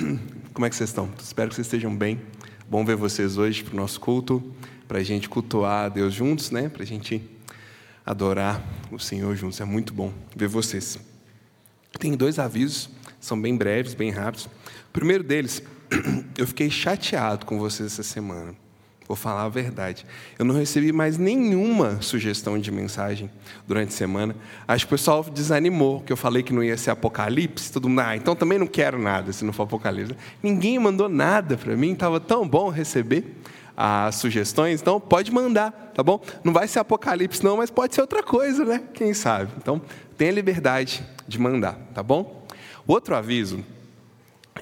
Como é que vocês estão? Espero que vocês estejam bem. Bom ver vocês hoje para o nosso culto, para a gente cultuar a Deus juntos, né? Para a gente adorar o Senhor juntos. É muito bom ver vocês. Tem dois avisos, são bem breves, bem rápidos. O primeiro deles, eu fiquei chateado com vocês essa semana. Vou falar a verdade. Eu não recebi mais nenhuma sugestão de mensagem durante a semana. Acho que o pessoal desanimou, que eu falei que não ia ser Apocalipse. Todo mundo, ah, então também não quero nada se não for Apocalipse. Ninguém mandou nada para mim. Estava tão bom receber as sugestões. Então pode mandar, tá bom? Não vai ser Apocalipse não, mas pode ser outra coisa, né? Quem sabe? Então tenha liberdade de mandar, tá bom? Outro aviso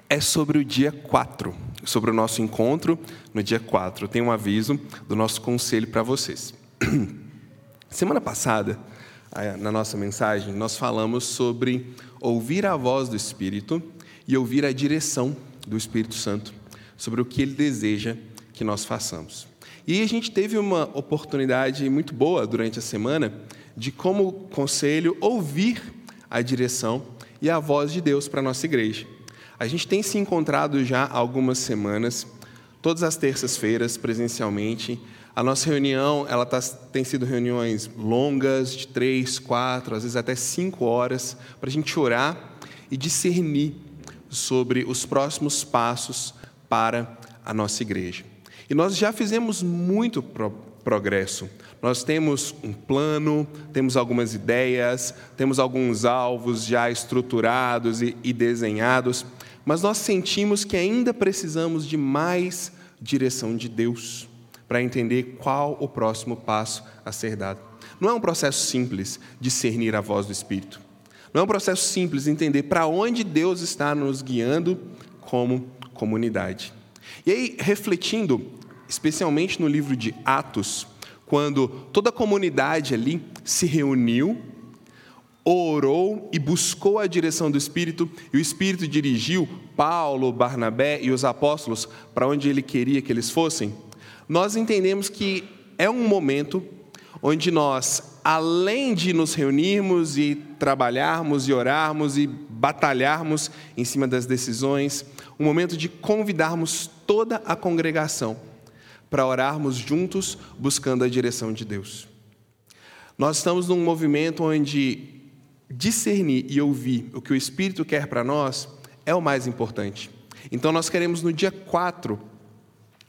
é sobre o dia 4 sobre o nosso encontro no dia 4. Eu tenho um aviso do nosso conselho para vocês. Semana passada, na nossa mensagem, nós falamos sobre ouvir a voz do Espírito e ouvir a direção do Espírito Santo sobre o que ele deseja que nós façamos. E a gente teve uma oportunidade muito boa durante a semana de, como conselho, ouvir a direção e a voz de Deus para a nossa igreja. A gente tem se encontrado já há algumas semanas, todas as terças-feiras, presencialmente. A nossa reunião ela tá, tem sido reuniões longas, de três, quatro, às vezes até cinco horas, para a gente orar e discernir sobre os próximos passos para a nossa igreja. E nós já fizemos muito pro progresso. Nós temos um plano, temos algumas ideias, temos alguns alvos já estruturados e, e desenhados mas nós sentimos que ainda precisamos de mais direção de Deus para entender qual o próximo passo a ser dado. Não é um processo simples discernir a voz do Espírito. Não é um processo simples entender para onde Deus está nos guiando como comunidade. E aí, refletindo, especialmente no livro de Atos, quando toda a comunidade ali se reuniu orou e buscou a direção do Espírito, e o Espírito dirigiu Paulo, Barnabé e os apóstolos para onde ele queria que eles fossem, nós entendemos que é um momento onde nós, além de nos reunirmos e trabalharmos e orarmos e batalharmos em cima das decisões, um momento de convidarmos toda a congregação para orarmos juntos buscando a direção de Deus. Nós estamos num movimento onde discernir e ouvir o que o Espírito quer para nós é o mais importante. Então, nós queremos no dia 4,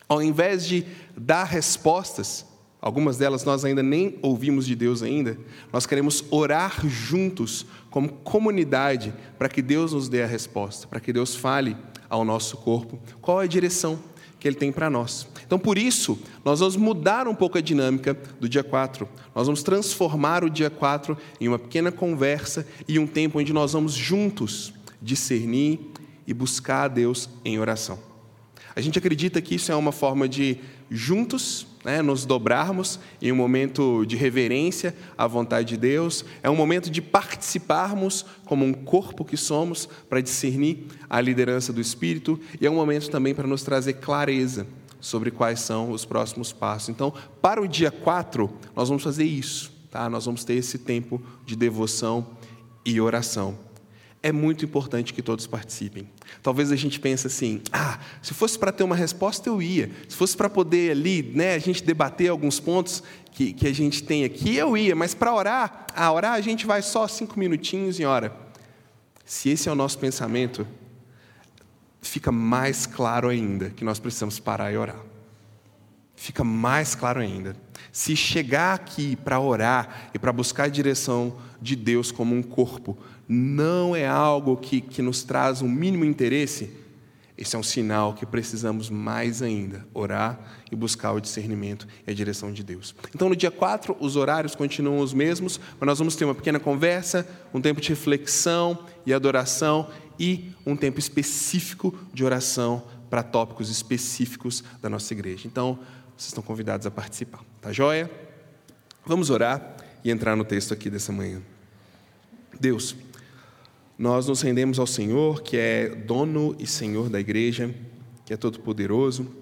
ao invés de dar respostas, algumas delas nós ainda nem ouvimos de Deus ainda, nós queremos orar juntos, como comunidade, para que Deus nos dê a resposta, para que Deus fale ao nosso corpo qual é a direção que Ele tem para nós. Então, por isso, nós vamos mudar um pouco a dinâmica do dia 4. Nós vamos transformar o dia 4 em uma pequena conversa e um tempo onde nós vamos juntos discernir e buscar a Deus em oração. A gente acredita que isso é uma forma de juntos né, nos dobrarmos em um momento de reverência à vontade de Deus, é um momento de participarmos como um corpo que somos para discernir a liderança do Espírito e é um momento também para nos trazer clareza sobre quais são os próximos passos. Então, para o dia 4, nós vamos fazer isso, tá? Nós vamos ter esse tempo de devoção e oração é muito importante que todos participem. Talvez a gente pense assim: ah, se fosse para ter uma resposta, eu ia. Se fosse para poder ali, né, a gente debater alguns pontos que, que a gente tem aqui, eu ia. Mas para orar, a orar a gente vai só cinco minutinhos e ora. Se esse é o nosso pensamento, fica mais claro ainda que nós precisamos parar e orar. Fica mais claro ainda. Se chegar aqui para orar e para buscar a direção de Deus como um corpo, não é algo que, que nos traz um mínimo interesse, esse é um sinal que precisamos mais ainda orar e buscar o discernimento e a direção de Deus. Então, no dia 4, os horários continuam os mesmos, mas nós vamos ter uma pequena conversa, um tempo de reflexão e adoração e um tempo específico de oração para tópicos específicos da nossa igreja. Então, vocês estão convidados a participar. Tá joia? Vamos orar e entrar no texto aqui dessa manhã. Deus, nós nos rendemos ao Senhor, que é dono e Senhor da igreja, que é todo-poderoso,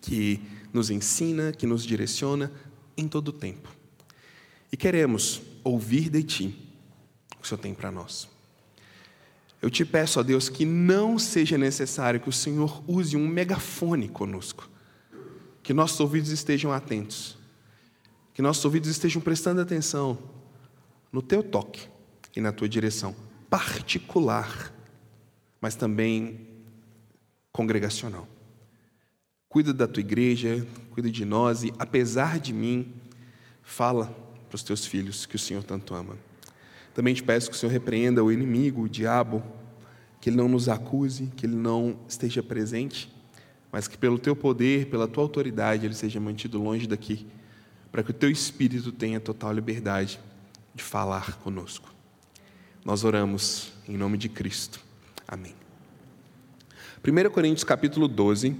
que nos ensina, que nos direciona em todo o tempo. E queremos ouvir de Ti o que o Senhor tem para nós. Eu te peço, ó Deus, que não seja necessário que o Senhor use um megafone conosco, que nossos ouvidos estejam atentos, que nossos ouvidos estejam prestando atenção no teu toque e na tua direção particular, mas também congregacional. Cuida da tua igreja, cuida de nós e, apesar de mim, fala para os teus filhos que o Senhor tanto ama. Também te peço que o Senhor repreenda o inimigo, o diabo, que ele não nos acuse, que ele não esteja presente, mas que pelo teu poder, pela tua autoridade, ele seja mantido longe daqui, para que o teu espírito tenha total liberdade de falar conosco. Nós oramos em nome de Cristo. Amém. 1 Coríntios capítulo 12,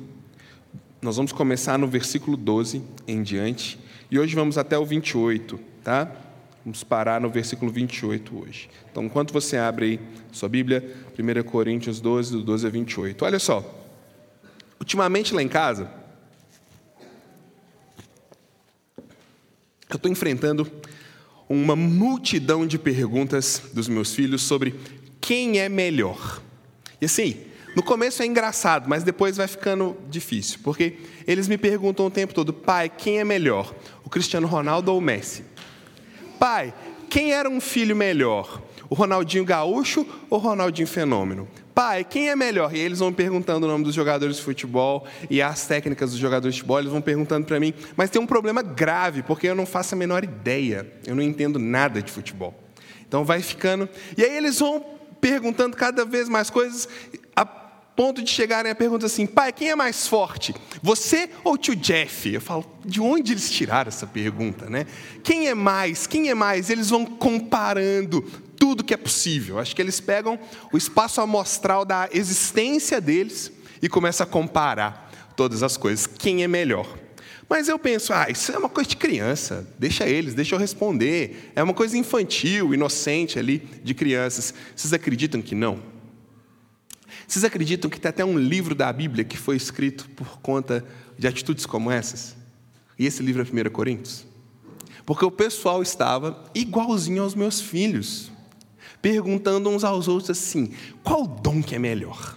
nós vamos começar no versículo 12 em diante, e hoje vamos até o 28, tá? Vamos parar no versículo 28 hoje. Então, enquanto você abre aí sua Bíblia, 1 Coríntios 12, do 12 a 28. Olha só, ultimamente lá em casa, eu estou enfrentando uma multidão de perguntas dos meus filhos sobre quem é melhor. E assim, no começo é engraçado, mas depois vai ficando difícil, porque eles me perguntam o tempo todo: pai, quem é melhor, o Cristiano Ronaldo ou o Messi? Pai, quem era um filho melhor, o Ronaldinho Gaúcho ou o Ronaldinho Fenômeno? Pai, quem é melhor? E eles vão perguntando o nome dos jogadores de futebol e as técnicas dos jogadores de futebol, eles vão perguntando para mim. Mas tem um problema grave, porque eu não faço a menor ideia, eu não entendo nada de futebol. Então vai ficando. E aí eles vão perguntando cada vez mais coisas, a ponto de chegarem a pergunta assim: pai, quem é mais forte? Você ou tio Jeff? Eu falo, de onde eles tiraram essa pergunta, né? Quem é mais? Quem é mais? Eles vão comparando tudo que é possível. Acho que eles pegam o espaço amostral da existência deles e começam a comparar todas as coisas. Quem é melhor? Mas eu penso, ah, isso é uma coisa de criança, deixa eles, deixa eu responder. É uma coisa infantil, inocente ali, de crianças. Vocês acreditam que não? Vocês acreditam que tem até um livro da Bíblia que foi escrito por conta de atitudes como essas? E esse livro é 1 Coríntios? Porque o pessoal estava igualzinho aos meus filhos, perguntando uns aos outros assim: qual dom que é melhor?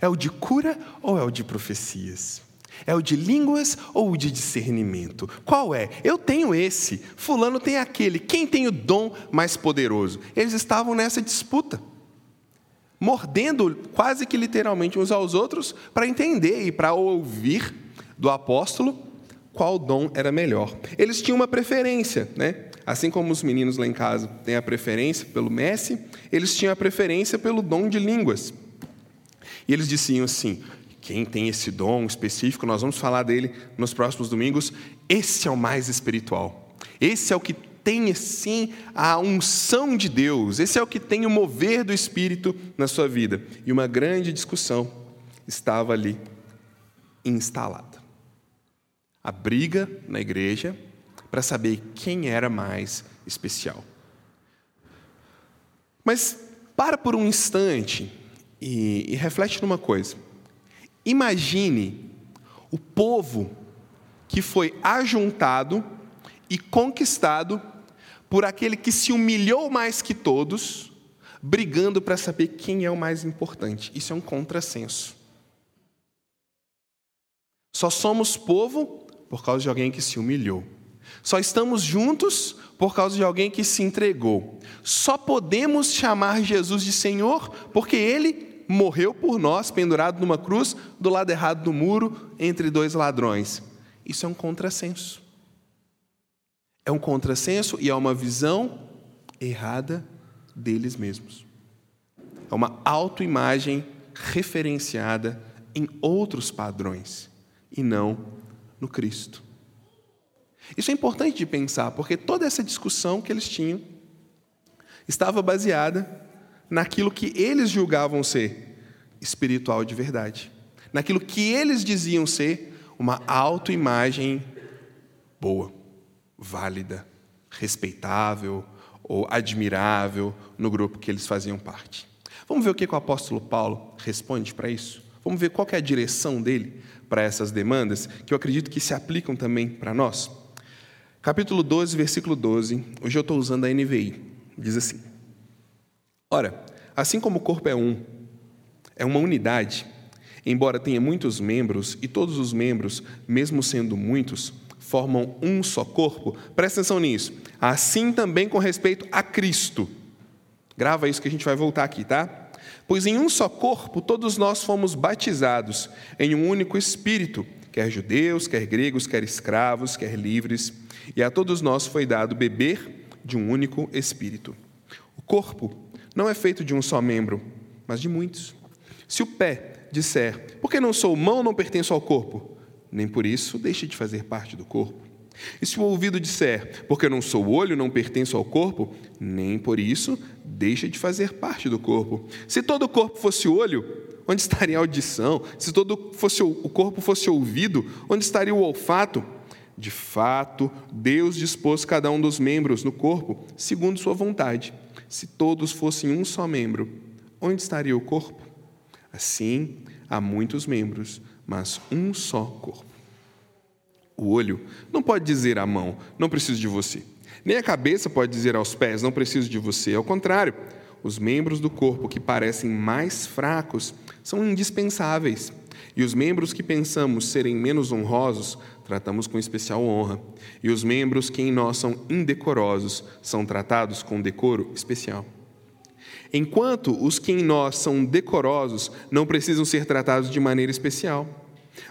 É o de cura ou é o de profecias? É o de línguas ou o de discernimento? Qual é? Eu tenho esse, Fulano tem aquele. Quem tem o dom mais poderoso? Eles estavam nessa disputa, mordendo quase que literalmente uns aos outros para entender e para ouvir do apóstolo qual dom era melhor. Eles tinham uma preferência, né? Assim como os meninos lá em casa têm a preferência pelo Messi, eles tinham a preferência pelo dom de línguas. E eles diziam assim: quem tem esse dom específico, nós vamos falar dele nos próximos domingos. Esse é o mais espiritual. Esse é o que tem, sim, a unção de Deus. Esse é o que tem o mover do Espírito na sua vida. E uma grande discussão estava ali instalada. A briga na igreja para saber quem era mais especial. Mas para por um instante e, e reflete numa coisa. Imagine o povo que foi ajuntado e conquistado por aquele que se humilhou mais que todos, brigando para saber quem é o mais importante. Isso é um contrassenso. Só somos povo por causa de alguém que se humilhou. Só estamos juntos por causa de alguém que se entregou. Só podemos chamar Jesus de Senhor porque ele morreu por nós, pendurado numa cruz, do lado errado do muro, entre dois ladrões. Isso é um contrassenso. É um contrassenso e é uma visão errada deles mesmos. É uma autoimagem referenciada em outros padrões e não no Cristo. Isso é importante de pensar, porque toda essa discussão que eles tinham estava baseada naquilo que eles julgavam ser espiritual de verdade, naquilo que eles diziam ser uma autoimagem boa, válida, respeitável ou admirável no grupo que eles faziam parte. Vamos ver o que o apóstolo Paulo responde para isso? Vamos ver qual é a direção dele para essas demandas, que eu acredito que se aplicam também para nós. Capítulo 12, versículo 12. Hoje eu estou usando a NVI. Diz assim: Ora, assim como o corpo é um, é uma unidade, embora tenha muitos membros e todos os membros, mesmo sendo muitos, formam um só corpo, presta atenção nisso. Assim também com respeito a Cristo. Grava isso que a gente vai voltar aqui, tá? Pois em um só corpo todos nós fomos batizados, em um único espírito, quer judeus, quer gregos, quer escravos, quer livres, e a todos nós foi dado beber de um único espírito. O corpo não é feito de um só membro, mas de muitos. Se o pé disser, porque não sou mão, não pertenço ao corpo, nem por isso deixe de fazer parte do corpo. E se o ouvido disser, porque não sou olho, não pertenço ao corpo, nem por isso deixa de fazer parte do corpo. Se todo o corpo fosse olho, onde estaria a audição? Se todo fosse, o corpo fosse ouvido, onde estaria o olfato? De fato, Deus dispôs cada um dos membros no corpo segundo sua vontade. Se todos fossem um só membro, onde estaria o corpo? Assim, há muitos membros, mas um só corpo. O olho não pode dizer à mão, não preciso de você. Nem a cabeça pode dizer aos pés, não preciso de você. Ao contrário, os membros do corpo que parecem mais fracos são indispensáveis. E os membros que pensamos serem menos honrosos, tratamos com especial honra. E os membros que em nós são indecorosos, são tratados com decoro especial. Enquanto os que em nós são decorosos não precisam ser tratados de maneira especial.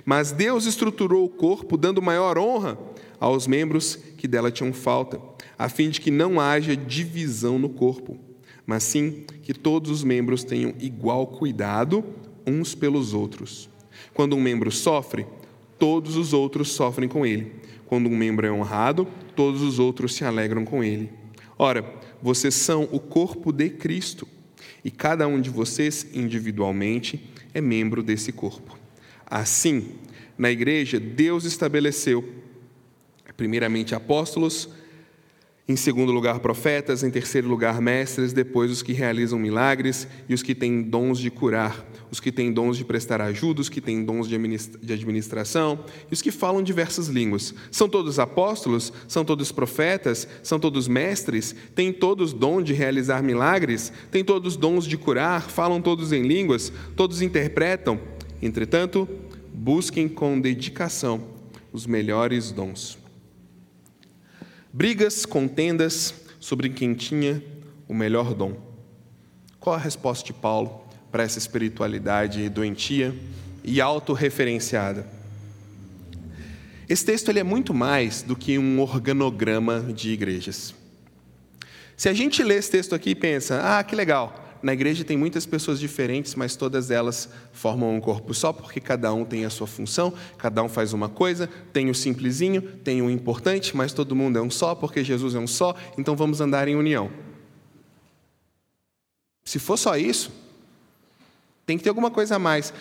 Mas Deus estruturou o corpo dando maior honra aos membros que dela tinham falta, a fim de que não haja divisão no corpo, mas sim que todos os membros tenham igual cuidado uns pelos outros. Quando um membro sofre, todos os outros sofrem com ele. Quando um membro é honrado, todos os outros se alegram com ele. Ora, vocês são o corpo de Cristo, e cada um de vocês individualmente é membro desse corpo. Assim, na igreja, Deus estabeleceu, primeiramente, apóstolos, em segundo lugar, profetas, em terceiro lugar, mestres, depois os que realizam milagres e os que têm dons de curar, os que têm dons de prestar ajuda, os que têm dons de administração e os que falam diversas línguas. São todos apóstolos? São todos profetas? São todos mestres? Têm todos dom de realizar milagres? Têm todos dons de curar? Falam todos em línguas? Todos interpretam? Entretanto, busquem com dedicação os melhores dons. Brigas, contendas sobre quem tinha o melhor dom. Qual a resposta de Paulo para essa espiritualidade doentia e autorreferenciada? Esse texto ele é muito mais do que um organograma de igrejas. Se a gente lê esse texto aqui e pensa, ah, que legal, na igreja tem muitas pessoas diferentes, mas todas elas formam um corpo só, porque cada um tem a sua função, cada um faz uma coisa. Tem o simplesinho, tem o importante, mas todo mundo é um só, porque Jesus é um só, então vamos andar em união. Se for só isso, tem que ter alguma coisa a mais.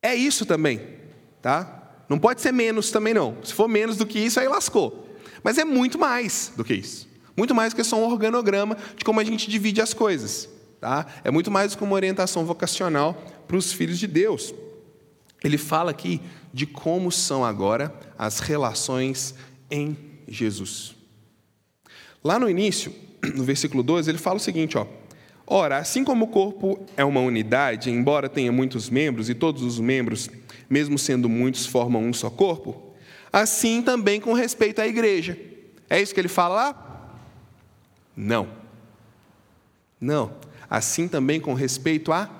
É isso também, tá? Não pode ser menos também não. Se for menos do que isso, aí lascou. Mas é muito mais do que isso. Muito mais que só um organograma de como a gente divide as coisas. Tá? É muito mais que uma orientação vocacional para os filhos de Deus. Ele fala aqui de como são agora as relações em Jesus. Lá no início, no versículo 12, ele fala o seguinte: ó, Ora, assim como o corpo é uma unidade, embora tenha muitos membros, e todos os membros, mesmo sendo muitos, formam um só corpo, assim também com respeito à igreja. É isso que ele fala lá? Não. Não. Assim também com respeito a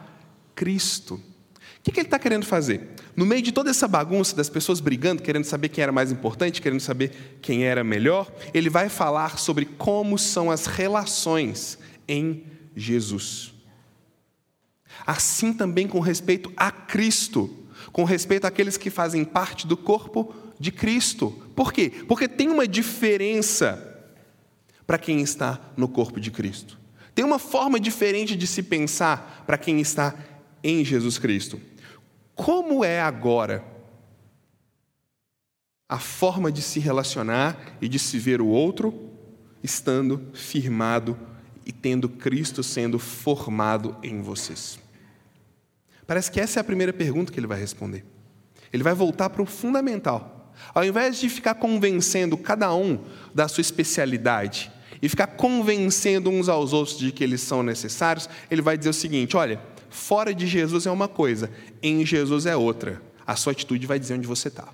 Cristo. O que ele está querendo fazer? No meio de toda essa bagunça das pessoas brigando, querendo saber quem era mais importante, querendo saber quem era melhor, ele vai falar sobre como são as relações em Jesus. Assim também com respeito a Cristo, com respeito àqueles que fazem parte do corpo de Cristo. Por quê? Porque tem uma diferença para quem está no corpo de Cristo. Tem uma forma diferente de se pensar para quem está em Jesus Cristo. Como é agora a forma de se relacionar e de se ver o outro estando firmado e tendo Cristo sendo formado em vocês? Parece que essa é a primeira pergunta que ele vai responder. Ele vai voltar para o fundamental. Ao invés de ficar convencendo cada um da sua especialidade e ficar convencendo uns aos outros de que eles são necessários, ele vai dizer o seguinte: olha, fora de Jesus é uma coisa, em Jesus é outra. A sua atitude vai dizer onde você está.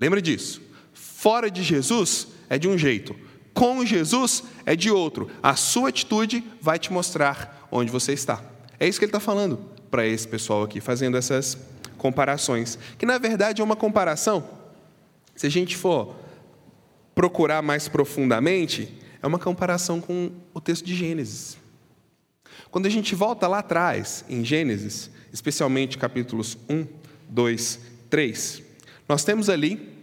Lembra disso? Fora de Jesus é de um jeito, com Jesus é de outro. A sua atitude vai te mostrar onde você está. É isso que ele está falando para esse pessoal aqui, fazendo essas comparações. Que na verdade é uma comparação, se a gente for procurar mais profundamente, é uma comparação com o texto de Gênesis. Quando a gente volta lá atrás, em Gênesis, especialmente capítulos 1, 2, 3, nós temos ali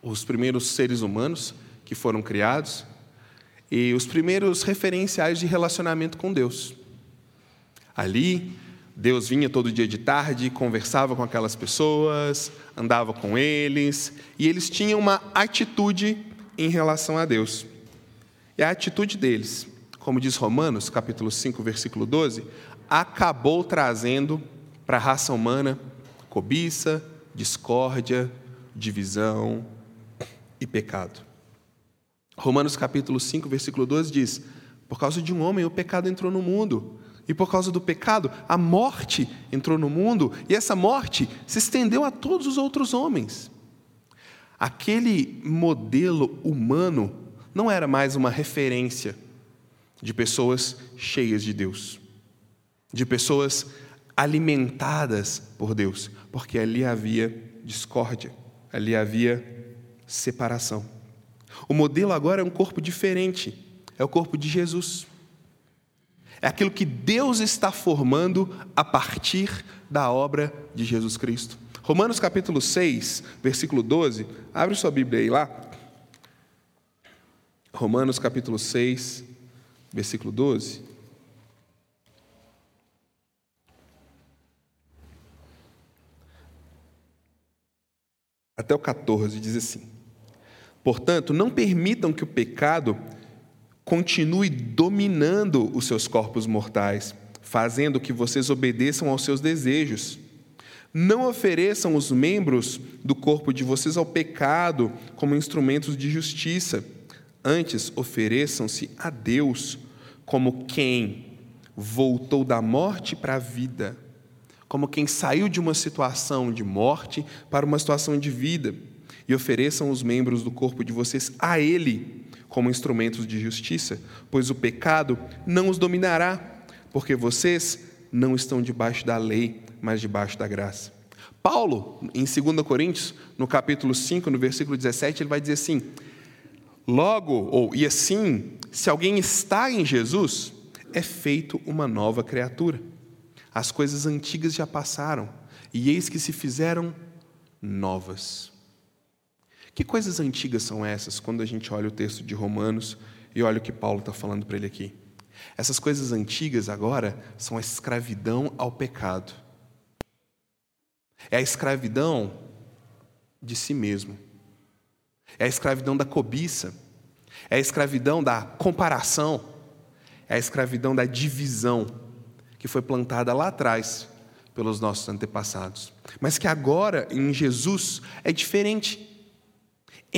os primeiros seres humanos que foram criados e os primeiros referenciais de relacionamento com Deus. Ali, Deus vinha todo dia de tarde, conversava com aquelas pessoas, andava com eles, e eles tinham uma atitude em relação a Deus. E a atitude deles, como diz Romanos, capítulo 5, versículo 12, acabou trazendo para a raça humana cobiça, discórdia, divisão e pecado. Romanos capítulo 5, versículo 12 diz: Por causa de um homem o pecado entrou no mundo, e por causa do pecado a morte entrou no mundo, e essa morte se estendeu a todos os outros homens. Aquele modelo humano não era mais uma referência de pessoas cheias de Deus, de pessoas alimentadas por Deus, porque ali havia discórdia, ali havia separação. O modelo agora é um corpo diferente, é o corpo de Jesus. É aquilo que Deus está formando a partir da obra de Jesus Cristo. Romanos capítulo 6, versículo 12, abre sua Bíblia aí lá. Romanos capítulo 6, versículo 12. Até o 14 diz assim: Portanto, não permitam que o pecado continue dominando os seus corpos mortais, fazendo que vocês obedeçam aos seus desejos. Não ofereçam os membros do corpo de vocês ao pecado como instrumentos de justiça. Antes, ofereçam-se a Deus como quem voltou da morte para a vida, como quem saiu de uma situação de morte para uma situação de vida e ofereçam os membros do corpo de vocês a Ele como instrumentos de justiça, pois o pecado não os dominará, porque vocês não estão debaixo da lei, mas debaixo da graça. Paulo, em 2 Coríntios, no capítulo 5, no versículo 17, ele vai dizer assim: Logo, ou e assim, se alguém está em Jesus, é feito uma nova criatura. As coisas antigas já passaram, e eis que se fizeram novas. Que coisas antigas são essas quando a gente olha o texto de Romanos e olha o que Paulo está falando para ele aqui? Essas coisas antigas agora são a escravidão ao pecado. É a escravidão de si mesmo. É a escravidão da cobiça. É a escravidão da comparação. É a escravidão da divisão que foi plantada lá atrás pelos nossos antepassados. Mas que agora, em Jesus, é diferente.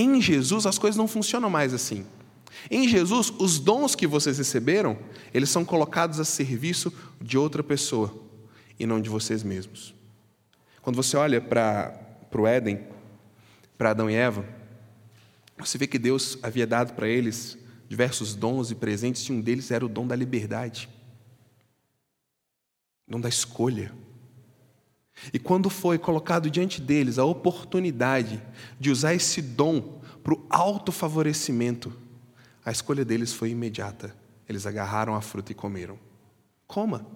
Em Jesus as coisas não funcionam mais assim. Em Jesus, os dons que vocês receberam, eles são colocados a serviço de outra pessoa e não de vocês mesmos. Quando você olha para o Éden, para Adão e Eva, você vê que Deus havia dado para eles diversos dons e presentes, e um deles era o dom da liberdade, o dom da escolha. E quando foi colocado diante deles a oportunidade de usar esse dom para o autofavorecimento, a escolha deles foi imediata. Eles agarraram a fruta e comeram. Coma.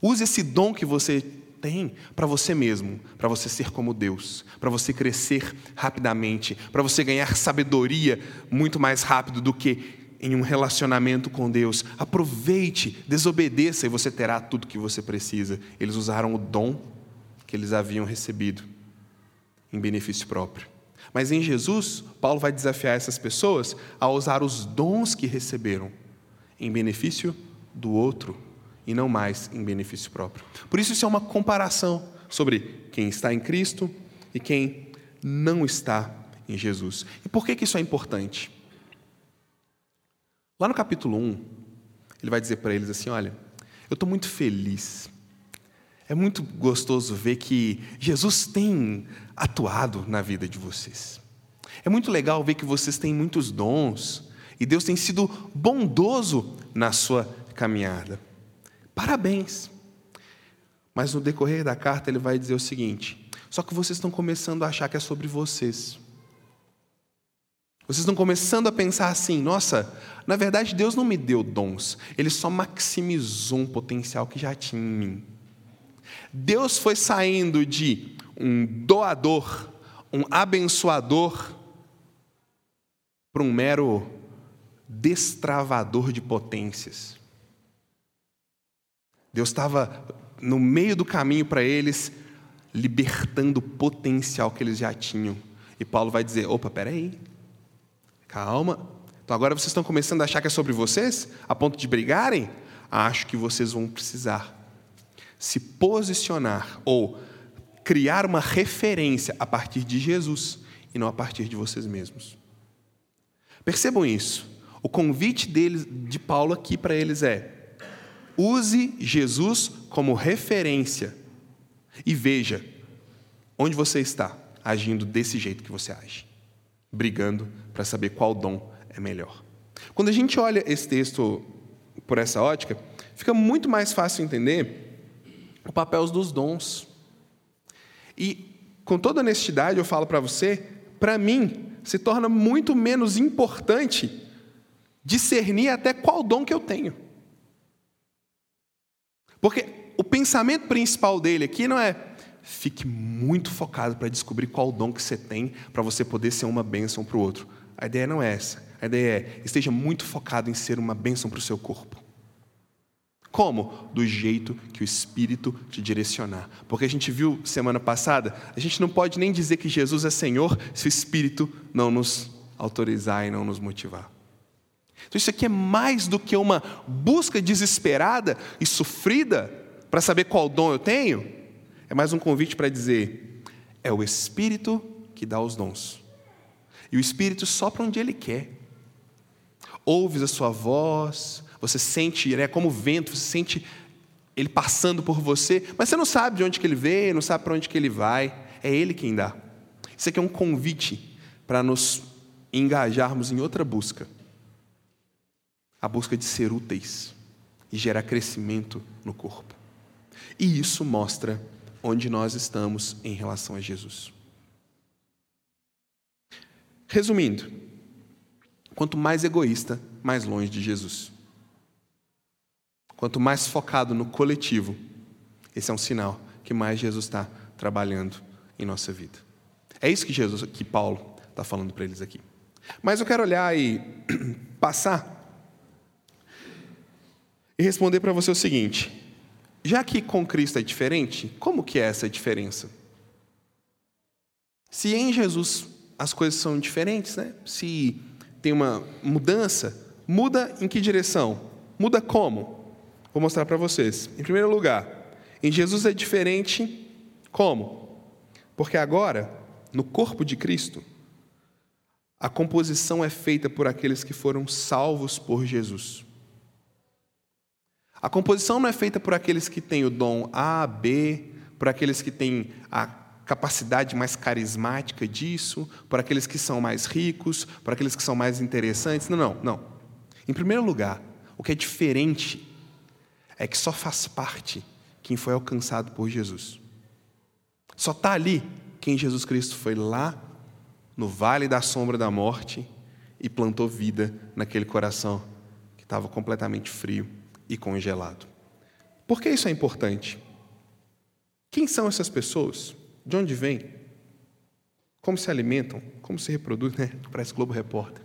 Use esse dom que você tem para você mesmo, para você ser como Deus, para você crescer rapidamente, para você ganhar sabedoria muito mais rápido do que em um relacionamento com Deus. Aproveite, desobedeça e você terá tudo que você precisa. Eles usaram o dom que eles haviam recebido em benefício próprio. Mas em Jesus, Paulo vai desafiar essas pessoas a usar os dons que receberam em benefício do outro e não mais em benefício próprio. Por isso, isso é uma comparação sobre quem está em Cristo e quem não está em Jesus. E por que, que isso é importante? Lá no capítulo 1, ele vai dizer para eles assim: Olha, eu estou muito feliz. É muito gostoso ver que Jesus tem atuado na vida de vocês. É muito legal ver que vocês têm muitos dons e Deus tem sido bondoso na sua caminhada. Parabéns. Mas no decorrer da carta ele vai dizer o seguinte: só que vocês estão começando a achar que é sobre vocês. Vocês estão começando a pensar assim: nossa, na verdade Deus não me deu dons, Ele só maximizou um potencial que já tinha em mim. Deus foi saindo de um doador, um abençoador, para um mero destravador de potências. Deus estava no meio do caminho para eles, libertando o potencial que eles já tinham. E Paulo vai dizer: opa, peraí, calma. Então agora vocês estão começando a achar que é sobre vocês, a ponto de brigarem? Acho que vocês vão precisar se posicionar ou criar uma referência a partir de Jesus e não a partir de vocês mesmos. Percebam isso. O convite deles, de Paulo aqui para eles é: use Jesus como referência e veja onde você está agindo desse jeito que você age, brigando para saber qual dom é melhor. Quando a gente olha esse texto por essa ótica, fica muito mais fácil entender o papel dos dons. E com toda honestidade eu falo para você, para mim se torna muito menos importante discernir até qual dom que eu tenho. Porque o pensamento principal dele aqui não é fique muito focado para descobrir qual dom que você tem para você poder ser uma bênção para o outro. A ideia não é essa. A ideia é esteja muito focado em ser uma bênção para o seu corpo. Como? Do jeito que o Espírito te direcionar. Porque a gente viu semana passada, a gente não pode nem dizer que Jesus é Senhor se o Espírito não nos autorizar e não nos motivar. Então, isso aqui é mais do que uma busca desesperada e sofrida para saber qual dom eu tenho. É mais um convite para dizer: é o Espírito que dá os dons. E o Espírito sopra onde Ele quer. Ouves a sua voz, você sente, é como vento, você sente Ele passando por você, mas você não sabe de onde que Ele veio, não sabe para onde que Ele vai. É Ele quem dá. Isso aqui é um convite para nos engajarmos em outra busca a busca de ser úteis e gerar crescimento no corpo. E isso mostra onde nós estamos em relação a Jesus. Resumindo, quanto mais egoísta, mais longe de Jesus. Quanto mais focado no coletivo, esse é um sinal que mais Jesus está trabalhando em nossa vida. É isso que Jesus, que Paulo está falando para eles aqui. Mas eu quero olhar e passar e responder para você o seguinte: já que com Cristo é diferente, como que é essa diferença? Se em Jesus as coisas são diferentes, né? Se tem uma mudança, muda em que direção? Muda como? Vou mostrar para vocês. Em primeiro lugar, em Jesus é diferente como? Porque agora, no corpo de Cristo, a composição é feita por aqueles que foram salvos por Jesus. A composição não é feita por aqueles que têm o dom A, B, por aqueles que têm a capacidade mais carismática disso, por aqueles que são mais ricos, por aqueles que são mais interessantes. Não, não, não. Em primeiro lugar, o que é diferente é que só faz parte quem foi alcançado por Jesus. Só está ali quem Jesus Cristo foi lá no vale da sombra da morte e plantou vida naquele coração que estava completamente frio e congelado. Por que isso é importante? Quem são essas pessoas? De onde vêm? Como se alimentam? Como se reproduzem? Né? Parece Globo Repórter.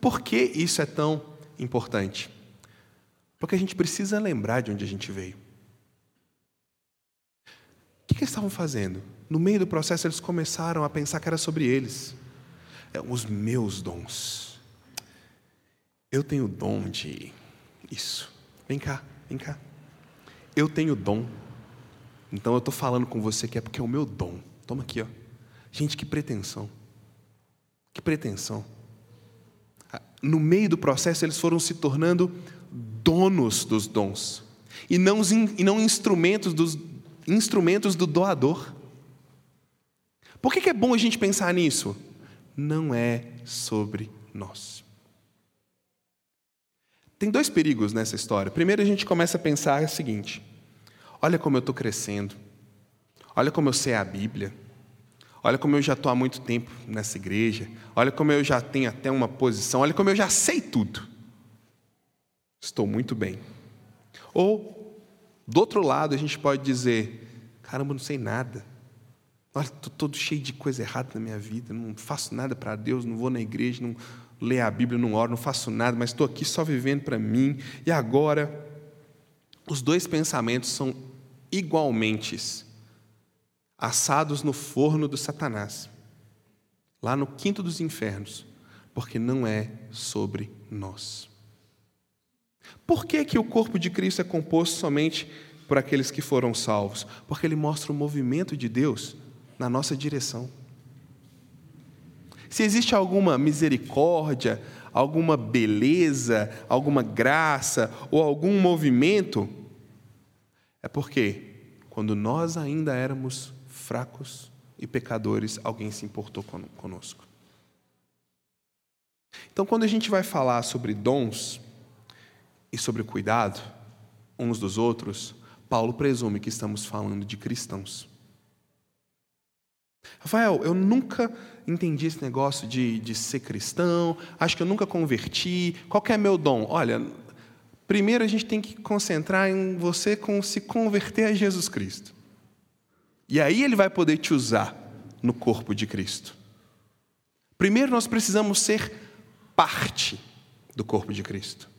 Por que isso é tão importante? Porque a gente precisa lembrar de onde a gente veio. O que, eles estavam fazendo? No meio do processo, eles começaram a pensar que era sobre eles. É, os meus dons. Eu tenho o dom de isso. Vem cá, vem cá. Eu tenho dom. Então eu estou falando com você que é porque é o meu dom. Toma aqui, ó. Gente, que pretensão. Que pretensão. no meio do processo, eles foram se tornando donos dos dons e não, e não instrumentos, dos, instrumentos do doador. Por que, que é bom a gente pensar nisso? Não é sobre nós. Tem dois perigos nessa história. Primeiro, a gente começa a pensar o seguinte: olha como eu estou crescendo, olha como eu sei a Bíblia, olha como eu já estou há muito tempo nessa igreja, olha como eu já tenho até uma posição, olha como eu já sei tudo. Estou muito bem. Ou, do outro lado, a gente pode dizer: caramba, não sei nada. Olha, estou todo cheio de coisa errada na minha vida, não faço nada para Deus, não vou na igreja, não leio a Bíblia, não oro, não faço nada, mas estou aqui só vivendo para mim. E agora, os dois pensamentos são igualmente assados no forno do Satanás, lá no quinto dos infernos, porque não é sobre nós. Por que, que o corpo de Cristo é composto somente por aqueles que foram salvos? Porque ele mostra o movimento de Deus na nossa direção. Se existe alguma misericórdia, alguma beleza, alguma graça ou algum movimento, é porque, quando nós ainda éramos fracos e pecadores, alguém se importou conosco. Então, quando a gente vai falar sobre dons e sobre cuidado uns dos outros, Paulo presume que estamos falando de cristãos. Rafael, eu nunca entendi esse negócio de, de ser cristão, acho que eu nunca converti. Qual é meu dom? Olha, primeiro a gente tem que concentrar em você com se converter a Jesus Cristo. E aí ele vai poder te usar no corpo de Cristo. Primeiro nós precisamos ser parte do corpo de Cristo.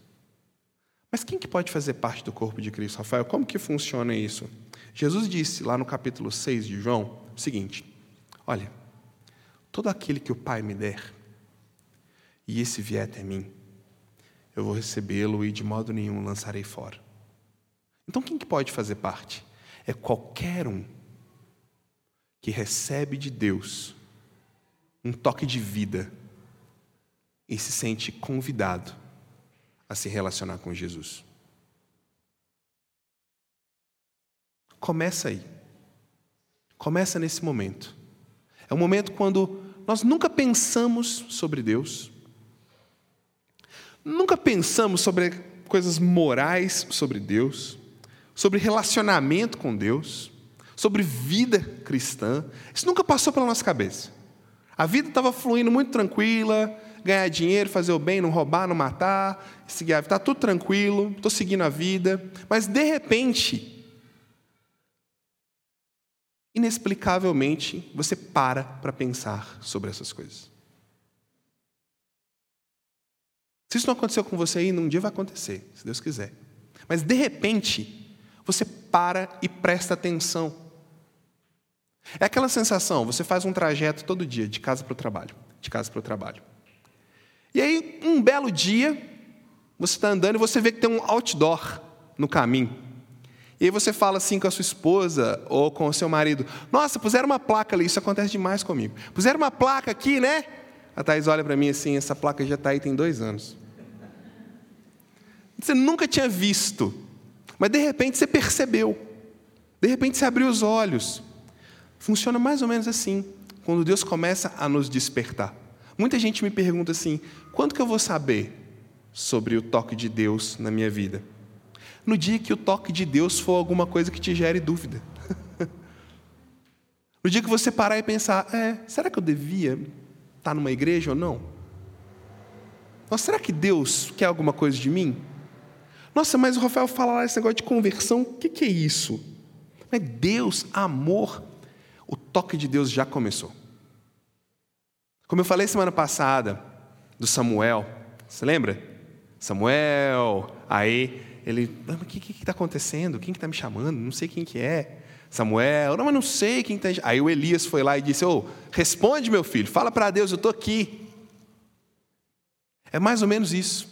Mas quem que pode fazer parte do corpo de Cristo, Rafael? Como que funciona isso? Jesus disse lá no capítulo 6 de João o seguinte: Olha, todo aquele que o Pai me der, e esse vier até mim, eu vou recebê-lo e de modo nenhum lançarei fora. Então quem que pode fazer parte? É qualquer um que recebe de Deus um toque de vida e se sente convidado a se relacionar com Jesus. Começa aí. Começa nesse momento. É um momento quando nós nunca pensamos sobre Deus, nunca pensamos sobre coisas morais sobre Deus, sobre relacionamento com Deus, sobre vida cristã. Isso nunca passou pela nossa cabeça. A vida estava fluindo muito tranquila, ganhar dinheiro, fazer o bem, não roubar, não matar, seguir a vida, está tudo tranquilo, estou seguindo a vida, mas de repente inexplicavelmente, você para para pensar sobre essas coisas. Se isso não aconteceu com você ainda, um dia vai acontecer, se Deus quiser. Mas de repente, você para e presta atenção. É aquela sensação, você faz um trajeto todo dia, de casa para o trabalho, de casa para o trabalho. E aí, um belo dia, você está andando e você vê que tem um outdoor no caminho. E aí você fala assim com a sua esposa ou com o seu marido: Nossa, puseram uma placa ali, isso acontece demais comigo. Puseram uma placa aqui, né? A Thais olha para mim assim: Essa placa já está aí tem dois anos. Você nunca tinha visto, mas de repente você percebeu. De repente você abriu os olhos. Funciona mais ou menos assim, quando Deus começa a nos despertar. Muita gente me pergunta assim: quando que eu vou saber sobre o toque de Deus na minha vida? no dia que o toque de Deus for alguma coisa que te gere dúvida. no dia que você parar e pensar, é, será que eu devia estar numa igreja ou não? Nossa, será que Deus quer alguma coisa de mim? Nossa, mas o Rafael fala lá esse negócio de conversão, o que, que é isso? É Deus, amor. O toque de Deus já começou. Como eu falei semana passada do Samuel, você lembra? Samuel, aí ele, o que está acontecendo? Quem está que tá me chamando? Não sei quem que é. Samuel, não, mas não sei quem está. Aí o Elias foi lá e disse: oh, responde, meu filho, fala para Deus, eu estou aqui. É mais ou menos isso.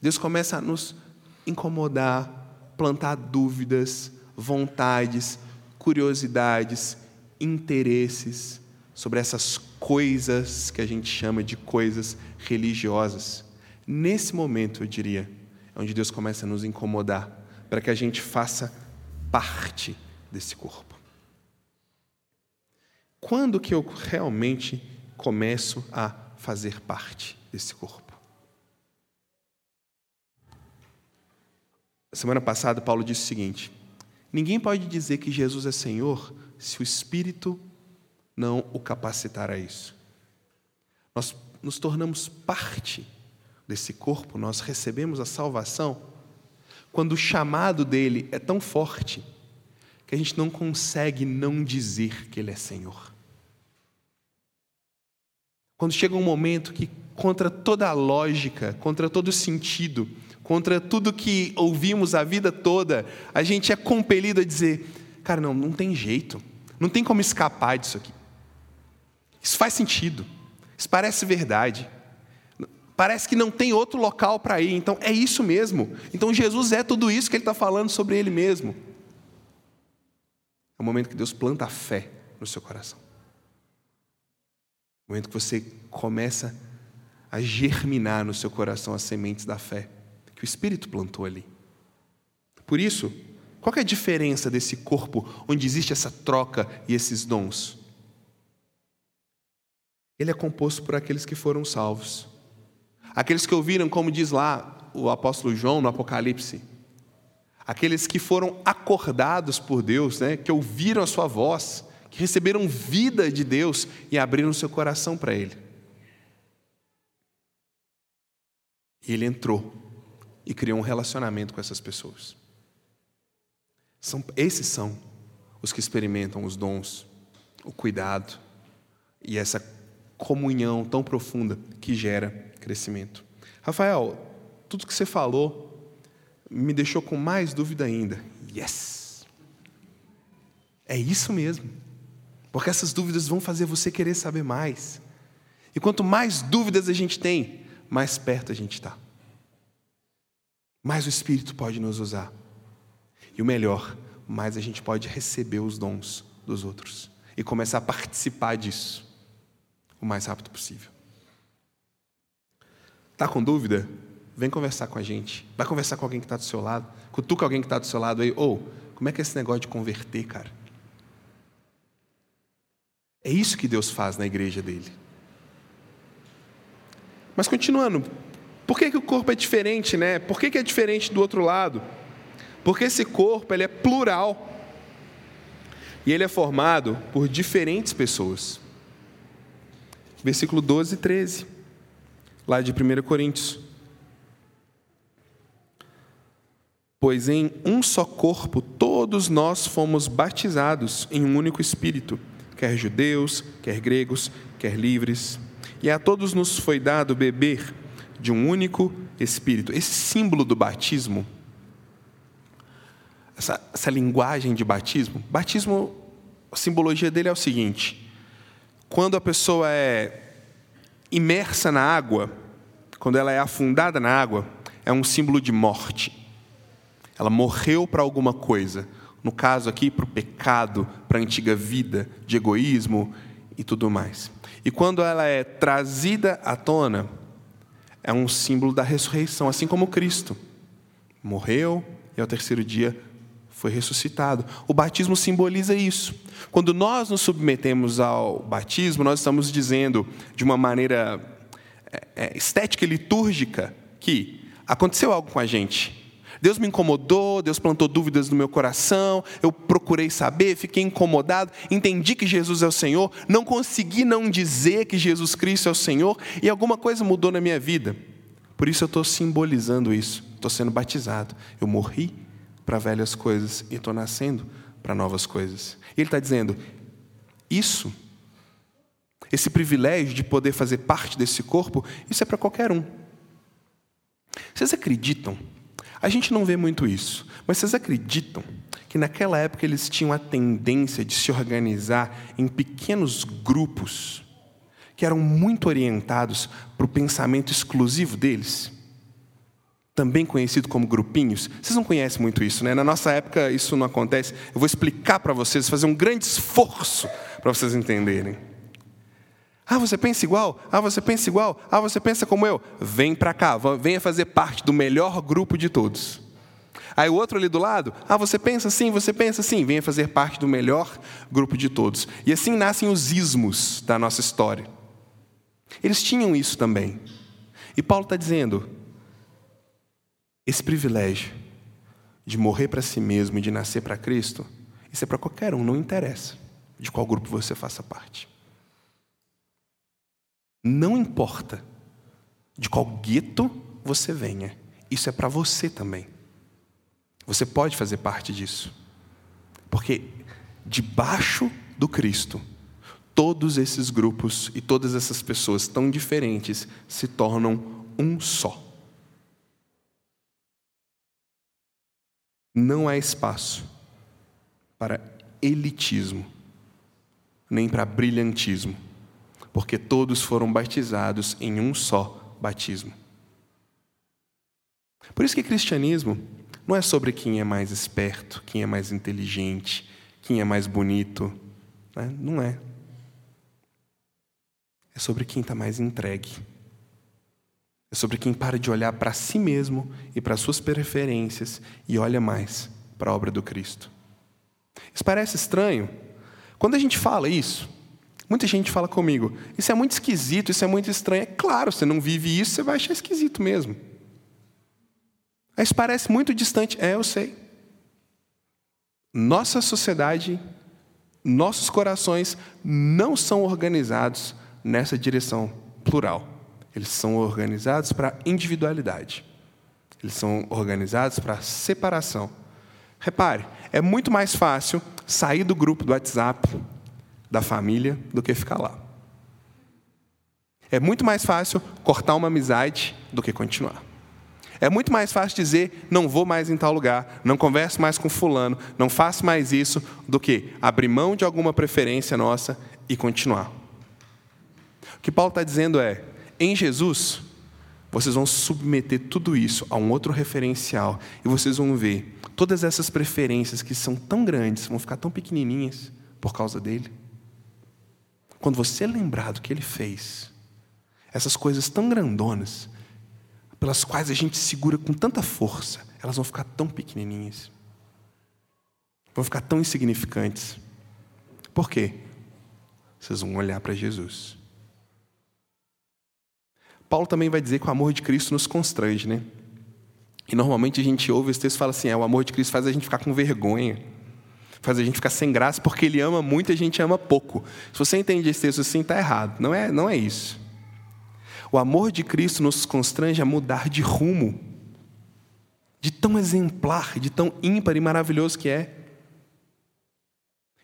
Deus começa a nos incomodar, plantar dúvidas, vontades, curiosidades, interesses sobre essas coisas que a gente chama de coisas religiosas. Nesse momento, eu diria, é onde Deus começa a nos incomodar, para que a gente faça parte desse corpo. Quando que eu realmente começo a fazer parte desse corpo? Semana passada, Paulo disse o seguinte: ninguém pode dizer que Jesus é Senhor se o Espírito não o capacitar a isso. Nós nos tornamos parte desse corpo, nós recebemos a salvação quando o chamado dele é tão forte que a gente não consegue não dizer que ele é Senhor. Quando chega um momento que, contra toda a lógica, contra todo o sentido, contra tudo que ouvimos a vida toda, a gente é compelido a dizer: cara, não, não tem jeito, não tem como escapar disso aqui. Isso faz sentido, isso parece verdade. Parece que não tem outro local para ir, então é isso mesmo. Então Jesus é tudo isso que ele está falando sobre ele mesmo. É o momento que Deus planta a fé no seu coração. O momento que você começa a germinar no seu coração as sementes da fé que o Espírito plantou ali. Por isso, qual é a diferença desse corpo onde existe essa troca e esses dons? Ele é composto por aqueles que foram salvos. Aqueles que ouviram, como diz lá o apóstolo João no Apocalipse, aqueles que foram acordados por Deus, né, que ouviram a sua voz, que receberam vida de Deus e abriram seu coração para Ele. E ele entrou e criou um relacionamento com essas pessoas. São, esses são os que experimentam os dons, o cuidado e essa comunhão tão profunda que gera crescimento. Rafael, tudo que você falou me deixou com mais dúvida ainda. Yes! É isso mesmo. Porque essas dúvidas vão fazer você querer saber mais. E quanto mais dúvidas a gente tem, mais perto a gente está. Mais o Espírito pode nos usar. E o melhor, mais a gente pode receber os dons dos outros e começar a participar disso o mais rápido possível. Tá com dúvida? Vem conversar com a gente. Vai conversar com alguém que está do seu lado. Cutuca alguém que está do seu lado aí. Ou, oh, como é que é esse negócio de converter, cara? É isso que Deus faz na igreja dele. Mas continuando, por que, que o corpo é diferente, né? Por que, que é diferente do outro lado? Porque esse corpo ele é plural. E ele é formado por diferentes pessoas. Versículo 12 e 13, lá de 1 Coríntios. Pois em um só corpo todos nós fomos batizados em um único Espírito quer judeus, quer gregos, quer livres. E a todos nos foi dado beber de um único Espírito. Esse símbolo do batismo, essa, essa linguagem de batismo, batismo, a simbologia dele é o seguinte: quando a pessoa é imersa na água, quando ela é afundada na água, é um símbolo de morte. Ela morreu para alguma coisa no caso aqui, para o pecado, para a antiga vida de egoísmo e tudo mais. E quando ela é trazida à tona, é um símbolo da ressurreição, assim como Cristo morreu e ao terceiro dia foi ressuscitado. O batismo simboliza isso. Quando nós nos submetemos ao batismo, nós estamos dizendo de uma maneira é, é, estética e litúrgica que aconteceu algo com a gente. Deus me incomodou, Deus plantou dúvidas no meu coração, eu procurei saber, fiquei incomodado, entendi que Jesus é o Senhor, não consegui não dizer que Jesus Cristo é o Senhor e alguma coisa mudou na minha vida. Por isso eu estou simbolizando isso, estou sendo batizado. Eu morri para velhas coisas e estou nascendo para novas coisas. E ele está dizendo: isso, esse privilégio de poder fazer parte desse corpo, isso é para qualquer um. Vocês acreditam a gente não vê muito isso, mas vocês acreditam que naquela época eles tinham a tendência de se organizar em pequenos grupos que eram muito orientados para o pensamento exclusivo deles? Também conhecido como grupinhos. Vocês não conhecem muito isso, né? Na nossa época isso não acontece. Eu vou explicar para vocês, fazer um grande esforço para vocês entenderem. Ah, você pensa igual? Ah, você pensa igual? Ah, você pensa como eu? Vem para cá, venha fazer parte do melhor grupo de todos. Aí o outro ali do lado, ah, você pensa assim, você pensa assim, venha fazer parte do melhor grupo de todos. E assim nascem os ismos da nossa história. Eles tinham isso também. E Paulo está dizendo: esse privilégio de morrer para si mesmo e de nascer para Cristo, isso é para qualquer um, não interessa de qual grupo você faça parte. Não importa de qual gueto você venha, isso é para você também. Você pode fazer parte disso. Porque debaixo do Cristo, todos esses grupos e todas essas pessoas tão diferentes se tornam um só. Não há espaço para elitismo, nem para brilhantismo, porque todos foram batizados em um só batismo. Por isso que cristianismo não é sobre quem é mais esperto, quem é mais inteligente, quem é mais bonito. Né? Não é. É sobre quem está mais entregue. É sobre quem para de olhar para si mesmo e para suas preferências e olha mais para a obra do Cristo. Isso parece estranho. Quando a gente fala isso, muita gente fala comigo: Isso é muito esquisito, isso é muito estranho. É claro, você não vive isso, você vai achar esquisito mesmo. Mas parece muito distante. É, eu sei. Nossa sociedade, nossos corações não são organizados nessa direção plural. Eles são organizados para individualidade. Eles são organizados para separação. Repare, é muito mais fácil sair do grupo do WhatsApp da família do que ficar lá. É muito mais fácil cortar uma amizade do que continuar. É muito mais fácil dizer, não vou mais em tal lugar, não converso mais com fulano, não faço mais isso, do que abrir mão de alguma preferência nossa e continuar. O que Paulo está dizendo é, em Jesus, vocês vão submeter tudo isso a um outro referencial e vocês vão ver todas essas preferências que são tão grandes, vão ficar tão pequenininhas por causa dele. Quando você lembrar do que ele fez, essas coisas tão grandonas pelas quais a gente segura com tanta força, elas vão ficar tão pequenininhas. Vão ficar tão insignificantes. Por quê? Vocês vão olhar para Jesus. Paulo também vai dizer que o amor de Cristo nos constrange, né? E normalmente a gente ouve esse texto e fala assim: é, o amor de Cristo faz a gente ficar com vergonha, faz a gente ficar sem graça, porque ele ama muito e a gente ama pouco. Se você entende esse texto assim, está errado. Não é, não é isso. O amor de Cristo nos constrange a mudar de rumo, de tão exemplar, de tão ímpar e maravilhoso que é.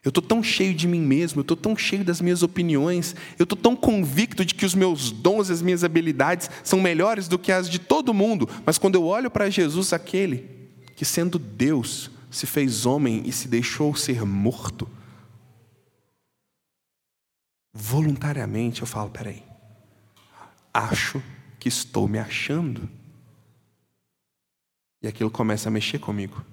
Eu estou tão cheio de mim mesmo, eu estou tão cheio das minhas opiniões, eu estou tão convicto de que os meus dons e as minhas habilidades são melhores do que as de todo mundo, mas quando eu olho para Jesus, aquele que, sendo Deus, se fez homem e se deixou ser morto, voluntariamente eu falo: peraí, acho que estou me achando. E aquilo começa a mexer comigo.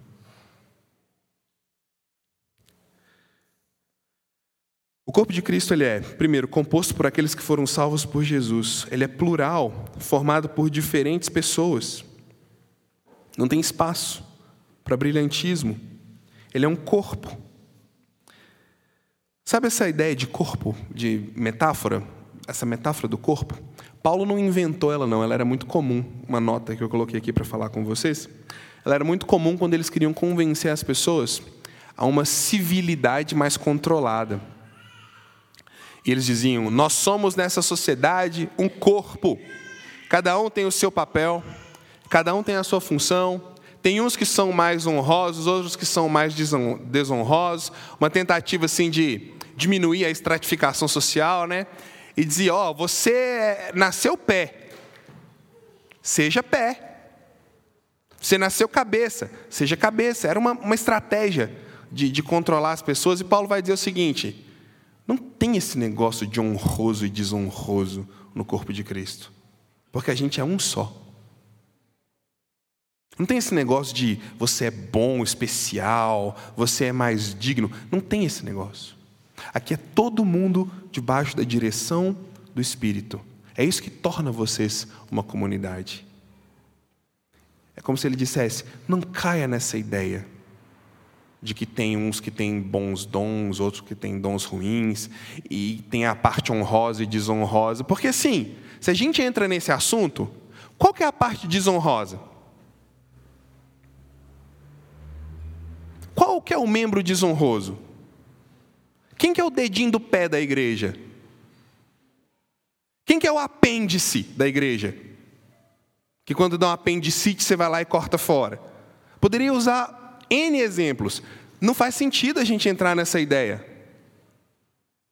O corpo de Cristo ele é, primeiro, composto por aqueles que foram salvos por Jesus. Ele é plural, formado por diferentes pessoas. Não tem espaço para brilhantismo. Ele é um corpo. Sabe essa ideia de corpo, de metáfora? Essa metáfora do corpo? Paulo não inventou ela, não, ela era muito comum. Uma nota que eu coloquei aqui para falar com vocês. Ela era muito comum quando eles queriam convencer as pessoas a uma civilidade mais controlada. E eles diziam: Nós somos nessa sociedade um corpo, cada um tem o seu papel, cada um tem a sua função. Tem uns que são mais honrosos, outros que são mais desonrosos. Uma tentativa assim de diminuir a estratificação social, né? e dizia: Ó, oh, você nasceu pé, seja pé. Você nasceu cabeça, seja cabeça. Era uma, uma estratégia de, de controlar as pessoas. E Paulo vai dizer o seguinte: não tem esse negócio de honroso e desonroso no corpo de Cristo, porque a gente é um só. Não tem esse negócio de você é bom, especial, você é mais digno. Não tem esse negócio. Aqui é todo mundo debaixo da direção do Espírito. É isso que torna vocês uma comunidade. É como se ele dissesse: não caia nessa ideia de que tem uns que têm bons dons, outros que têm dons ruins, e tem a parte honrosa e desonrosa. Porque assim, se a gente entra nesse assunto, qual que é a parte desonrosa? Qual que é o membro desonroso? Quem que é o dedinho do pé da igreja? Quem que é o apêndice da igreja? Que quando dá um apendicite você vai lá e corta fora. Poderia usar N exemplos. Não faz sentido a gente entrar nessa ideia.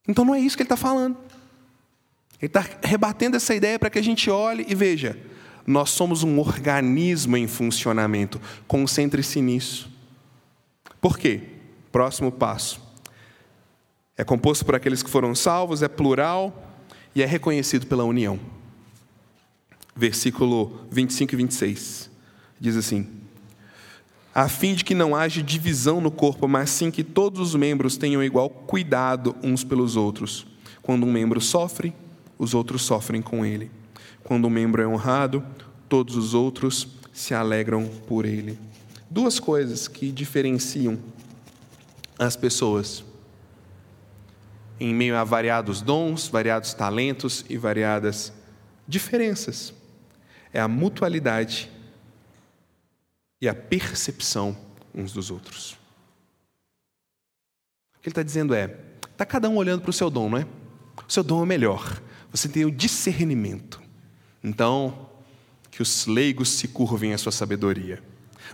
Então não é isso que ele está falando. Ele está rebatendo essa ideia para que a gente olhe e veja: nós somos um organismo em funcionamento. Concentre-se nisso. Por quê? Próximo passo. É composto por aqueles que foram salvos, é plural e é reconhecido pela união. Versículo 25 e 26 diz assim: a fim de que não haja divisão no corpo, mas sim que todos os membros tenham igual cuidado uns pelos outros. Quando um membro sofre, os outros sofrem com ele. Quando um membro é honrado, todos os outros se alegram por ele. Duas coisas que diferenciam as pessoas em meio a variados dons, variados talentos e variadas diferenças. É a mutualidade e a percepção uns dos outros. O que ele está dizendo é: está cada um olhando para o seu dom, não é? O seu dom é melhor. Você tem o discernimento. Então, que os leigos se curvem à sua sabedoria.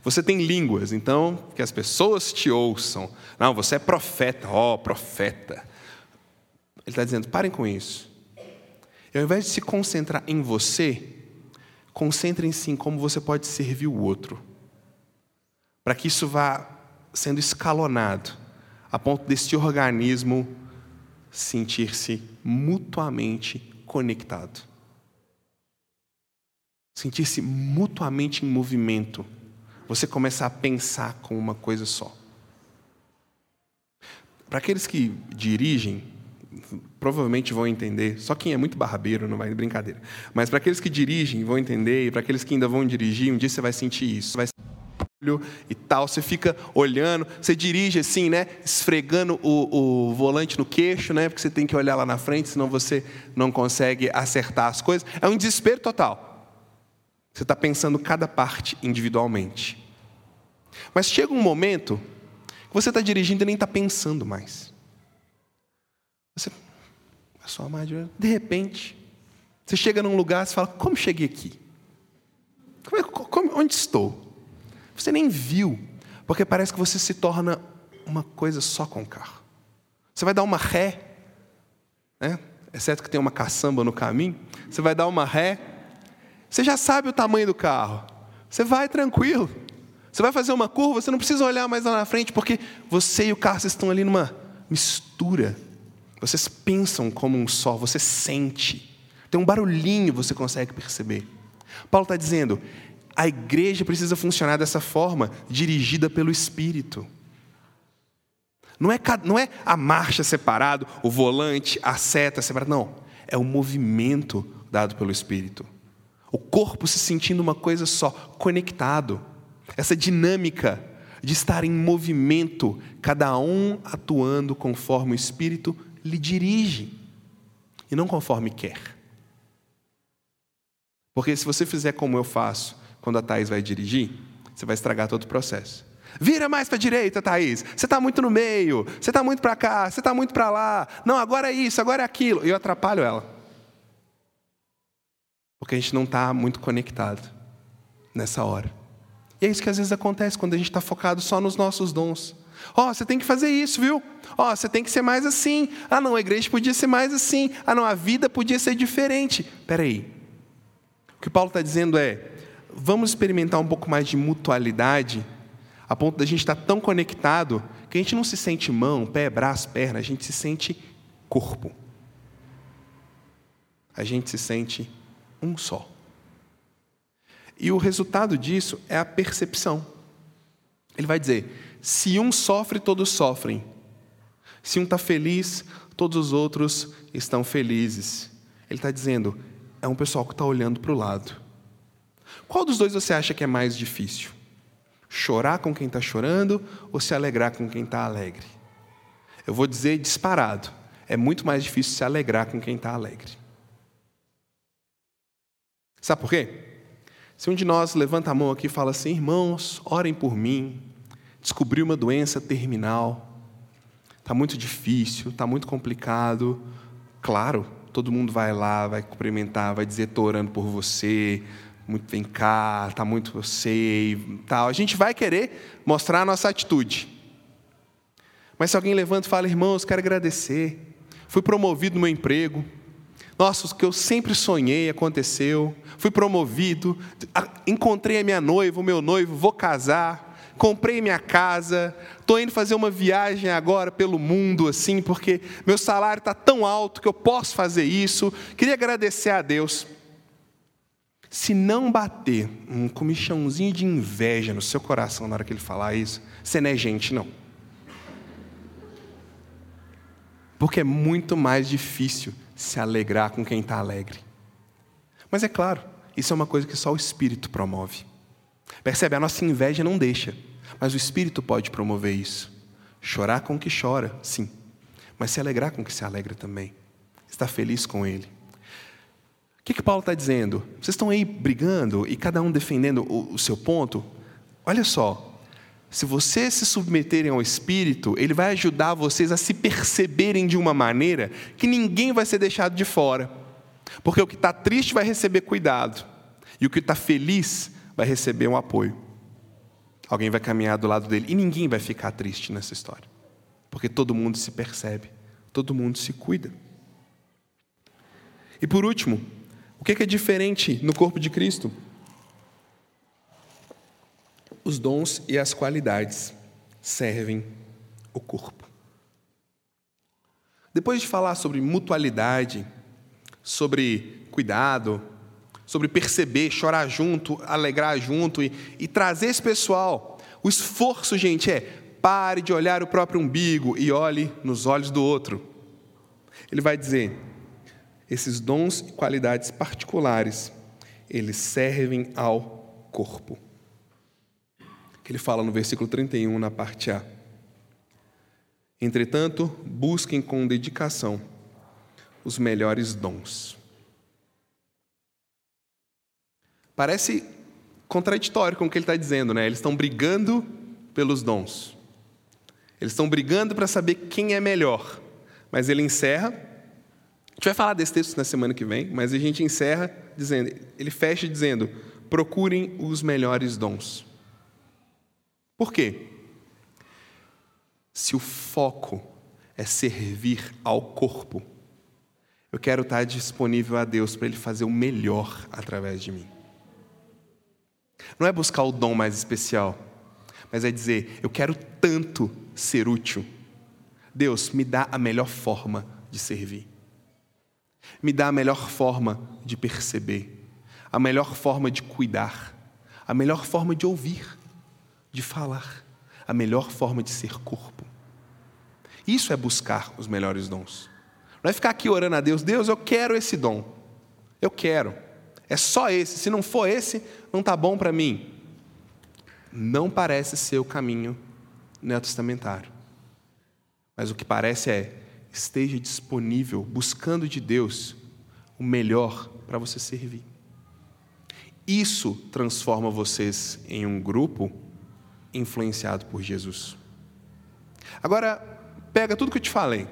Você tem línguas, então que as pessoas te ouçam. Não, você é profeta, ó, oh, profeta. Ele está dizendo: parem com isso. E ao invés de se concentrar em você, concentrem-se em como você pode servir o outro para que isso vá sendo escalonado, a ponto deste organismo sentir-se mutuamente conectado. Sentir-se mutuamente em movimento. Você começar a pensar com uma coisa só. Para aqueles que dirigem, provavelmente vão entender, só quem é muito barrabeiro não vai brincadeira. Mas para aqueles que dirigem vão entender, e para aqueles que ainda vão dirigir, um dia você vai sentir isso. Vai e tal, você fica olhando, você dirige assim, né, esfregando o, o, volante no queixo, né, porque você tem que olhar lá na frente, senão você não consegue acertar as coisas. É um desespero total. Você está pensando cada parte individualmente. Mas chega um momento que você está dirigindo e nem está pensando mais. Você, de repente, você chega num lugar e fala: Como cheguei aqui? Como, é, como, onde estou? Você nem viu, porque parece que você se torna uma coisa só com o carro. Você vai dar uma ré, né? exceto que tem uma caçamba no caminho, você vai dar uma ré, você já sabe o tamanho do carro, você vai tranquilo. Você vai fazer uma curva, você não precisa olhar mais lá na frente, porque você e o carro estão ali numa mistura. Vocês pensam como um só, você sente. Tem um barulhinho, você consegue perceber. Paulo está dizendo: a igreja precisa funcionar dessa forma, dirigida pelo Espírito. Não é, não é a marcha separado, o volante, a seta separada, não. É o movimento dado pelo Espírito. O corpo se sentindo uma coisa só, conectado. Essa dinâmica de estar em movimento, cada um atuando conforme o Espírito lhe dirige e não conforme quer. Porque se você fizer como eu faço, quando a Thaís vai dirigir, você vai estragar todo o processo. Vira mais para a direita, Thaís. Você está muito no meio. Você está muito para cá. Você está muito para lá. Não, agora é isso, agora é aquilo. Eu atrapalho ela. Porque a gente não está muito conectado nessa hora. E é isso que às vezes acontece quando a gente está focado só nos nossos dons. Ó, oh, você tem que fazer isso, viu? Ó, oh, você tem que ser mais assim. Ah, não, a igreja podia ser mais assim. Ah, não, a vida podia ser diferente. Espera aí. O que Paulo está dizendo é: vamos experimentar um pouco mais de mutualidade, a ponto da gente estar tão conectado que a gente não se sente mão, pé, braço, perna, a gente se sente corpo. A gente se sente um só. E o resultado disso é a percepção. Ele vai dizer: se um sofre, todos sofrem. Se um está feliz, todos os outros estão felizes. Ele está dizendo: é um pessoal que está olhando para o lado. Qual dos dois você acha que é mais difícil? Chorar com quem está chorando ou se alegrar com quem está alegre? Eu vou dizer disparado: é muito mais difícil se alegrar com quem está alegre. Sabe por quê? Se um de nós levanta a mão aqui e fala assim, irmãos, orem por mim, descobri uma doença terminal, está muito difícil, está muito complicado. Claro, todo mundo vai lá, vai cumprimentar, vai dizer estou orando por você, muito vem cá, está muito você, tal. A gente vai querer mostrar a nossa atitude. Mas se alguém levanta e fala, irmãos, quero agradecer, fui promovido no meu emprego, nossa, o que eu sempre sonhei aconteceu. Fui promovido, encontrei a minha noiva, o meu noivo, vou casar, comprei minha casa, estou indo fazer uma viagem agora pelo mundo, assim, porque meu salário está tão alto que eu posso fazer isso. Queria agradecer a Deus. Se não bater um comichãozinho de inveja no seu coração na hora que ele falar isso, você não é gente, não. Porque é muito mais difícil se alegrar com quem está alegre. Mas é claro, isso é uma coisa que só o Espírito promove. Percebe? A nossa inveja não deixa, mas o Espírito pode promover isso. Chorar com o que chora, sim, mas se alegrar com o que se alegra também. Estar feliz com Ele. O que, que Paulo está dizendo? Vocês estão aí brigando e cada um defendendo o, o seu ponto? Olha só, se vocês se submeterem ao Espírito, ele vai ajudar vocês a se perceberem de uma maneira que ninguém vai ser deixado de fora. Porque o que está triste vai receber cuidado, e o que está feliz vai receber um apoio. Alguém vai caminhar do lado dele, e ninguém vai ficar triste nessa história, porque todo mundo se percebe, todo mundo se cuida. E por último, o que é diferente no corpo de Cristo? os dons e as qualidades servem o corpo. Depois de falar sobre mutualidade, sobre cuidado, sobre perceber, chorar junto, alegrar junto e, e trazer esse pessoal, o esforço, gente, é pare de olhar o próprio umbigo e olhe nos olhos do outro. Ele vai dizer: esses dons e qualidades particulares, eles servem ao corpo que ele fala no versículo 31, na parte A. Entretanto, busquem com dedicação os melhores dons. Parece contraditório com o que ele está dizendo, né? Eles estão brigando pelos dons. Eles estão brigando para saber quem é melhor. Mas ele encerra. A gente vai falar desse texto na semana que vem, mas a gente encerra dizendo, ele fecha dizendo: procurem os melhores dons. Por quê? Se o foco é servir ao corpo, eu quero estar disponível a Deus para Ele fazer o melhor através de mim. Não é buscar o dom mais especial, mas é dizer: eu quero tanto ser útil. Deus, me dá a melhor forma de servir. Me dá a melhor forma de perceber, a melhor forma de cuidar, a melhor forma de ouvir de falar, a melhor forma de ser corpo. Isso é buscar os melhores dons. Não é ficar aqui orando a Deus, Deus, eu quero esse dom. Eu quero. É só esse. Se não for esse, não está bom para mim. Não parece ser o caminho neotestamentário. Mas o que parece é, esteja disponível, buscando de Deus o melhor para você servir. Isso transforma vocês em um grupo influenciado por Jesus. Agora, pega tudo que eu te falei.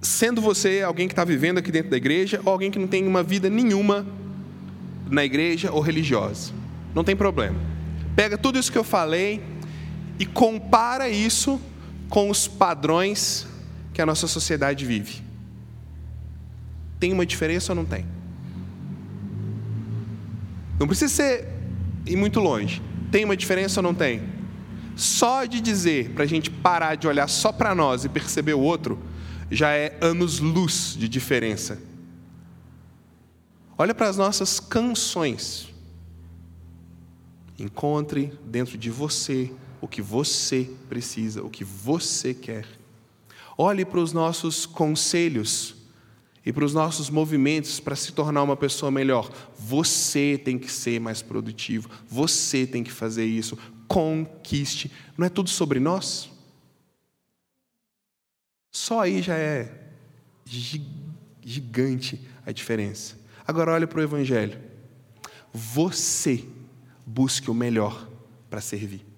Sendo você alguém que está vivendo aqui dentro da igreja, ou alguém que não tem uma vida nenhuma na igreja ou religiosa, não tem problema. Pega tudo isso que eu falei e compara isso com os padrões que a nossa sociedade vive. Tem uma diferença ou não tem? Não precisa ser e muito longe. Tem uma diferença ou não tem? Só de dizer para a gente parar de olhar só para nós e perceber o outro, já é anos-luz de diferença. Olha para as nossas canções. Encontre dentro de você o que você precisa, o que você quer. Olhe para os nossos conselhos e para os nossos movimentos para se tornar uma pessoa melhor. Você tem que ser mais produtivo, você tem que fazer isso. Conquiste. Não é tudo sobre nós? Só aí já é gigante a diferença. Agora olhe para o Evangelho. Você busque o melhor para servir.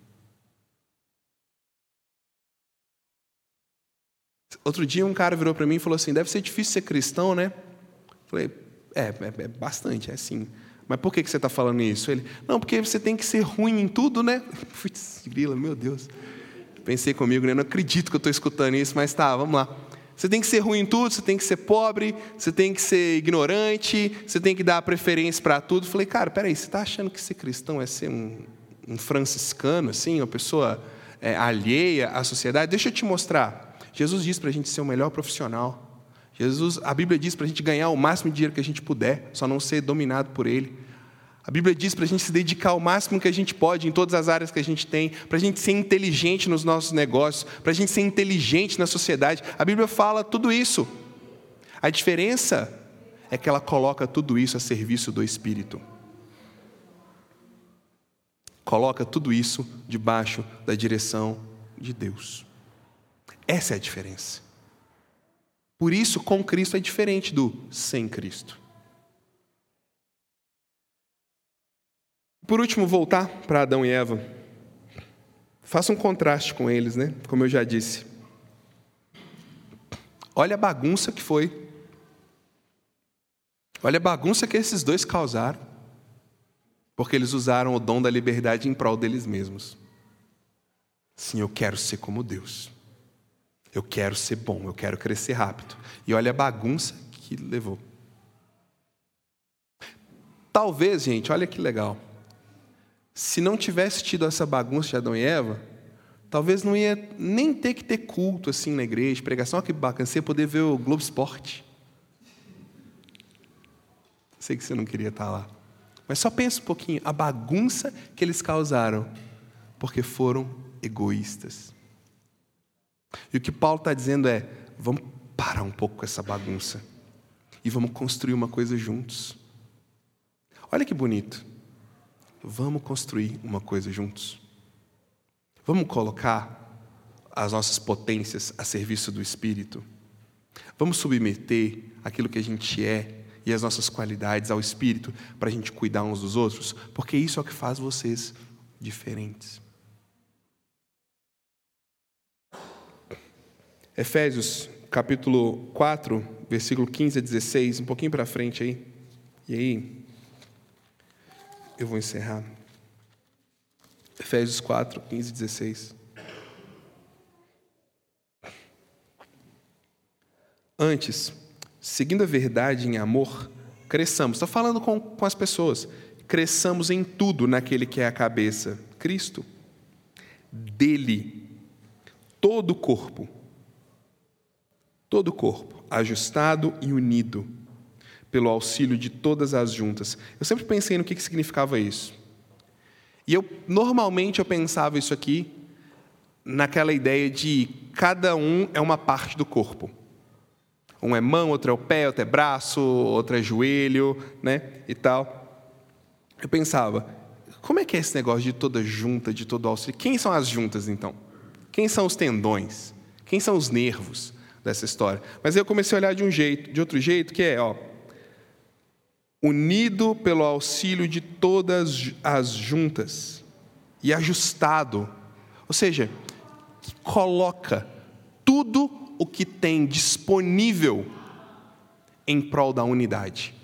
Outro dia um cara virou para mim e falou assim: deve ser difícil ser cristão, né? Falei, é, é, é bastante, é sim. Mas por que, que você está falando isso? Ele, não, porque você tem que ser ruim em tudo, né? Putz, grila, meu Deus. Pensei comigo, né? Não acredito que eu estou escutando isso, mas tá, vamos lá. Você tem que ser ruim em tudo, você tem que ser pobre, você tem que ser ignorante, você tem que dar preferência para tudo. Falei, cara, peraí, você está achando que ser cristão é ser um, um franciscano, assim, uma pessoa é, alheia à sociedade? Deixa eu te mostrar. Jesus diz para a gente ser o melhor profissional. Jesus, a Bíblia diz para a gente ganhar o máximo de dinheiro que a gente puder, só não ser dominado por ele. A Bíblia diz para a gente se dedicar ao máximo que a gente pode em todas as áreas que a gente tem, para a gente ser inteligente nos nossos negócios, para a gente ser inteligente na sociedade. A Bíblia fala tudo isso. A diferença é que ela coloca tudo isso a serviço do Espírito. Coloca tudo isso debaixo da direção de Deus. Essa é a diferença. Por isso, com Cristo é diferente do sem Cristo. Por último, voltar para Adão e Eva. Faça um contraste com eles, né? Como eu já disse. Olha a bagunça que foi. Olha a bagunça que esses dois causaram. Porque eles usaram o dom da liberdade em prol deles mesmos. Sim, eu quero ser como Deus. Eu quero ser bom, eu quero crescer rápido. E olha a bagunça que levou. Talvez, gente, olha que legal. Se não tivesse tido essa bagunça de Adão e Eva, talvez não ia nem ter que ter culto assim na igreja, pregação, olha que bacana, você ia poder ver o Globo Esporte. Sei que você não queria estar lá. Mas só pensa um pouquinho, a bagunça que eles causaram, porque foram egoístas. E o que Paulo está dizendo é: vamos parar um pouco com essa bagunça e vamos construir uma coisa juntos. Olha que bonito. Vamos construir uma coisa juntos. Vamos colocar as nossas potências a serviço do Espírito. Vamos submeter aquilo que a gente é e as nossas qualidades ao Espírito para a gente cuidar uns dos outros, porque isso é o que faz vocês diferentes. Efésios capítulo 4, versículo 15 a 16, um pouquinho para frente aí. E aí, eu vou encerrar. Efésios 4, 15 e 16. Antes, seguindo a verdade em amor, cresçamos. Estou falando com, com as pessoas. Cresçamos em tudo naquele que é a cabeça, Cristo. Dele, todo o corpo todo o corpo, ajustado e unido, pelo auxílio de todas as juntas. Eu sempre pensei no que significava isso. E eu normalmente eu pensava isso aqui naquela ideia de cada um é uma parte do corpo. Um é mão, outro é o pé, outro é braço, outro é joelho, né? E tal. Eu pensava, como é que é esse negócio de toda junta, de todo auxílio? Quem são as juntas então? Quem são os tendões? Quem são os nervos? Dessa história. Mas eu comecei a olhar de um jeito, de outro jeito, que é, ó, unido pelo auxílio de todas as juntas e ajustado, ou seja, que coloca tudo o que tem disponível em prol da unidade.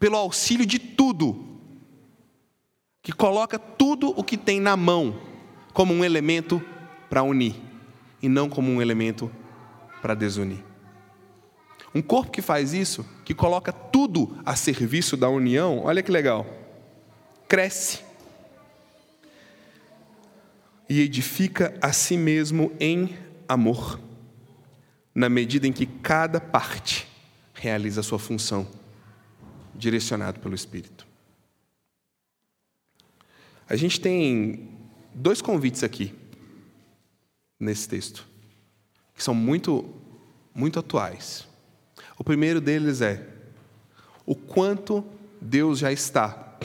Pelo auxílio de tudo, que coloca tudo o que tem na mão como um elemento para unir e não como um elemento para desunir. Um corpo que faz isso, que coloca tudo a serviço da união, olha que legal, cresce e edifica a si mesmo em amor, na medida em que cada parte realiza a sua função, direcionado pelo Espírito. A gente tem dois convites aqui nesse texto. que são muito, muito atuais. O primeiro deles é o quanto Deus já está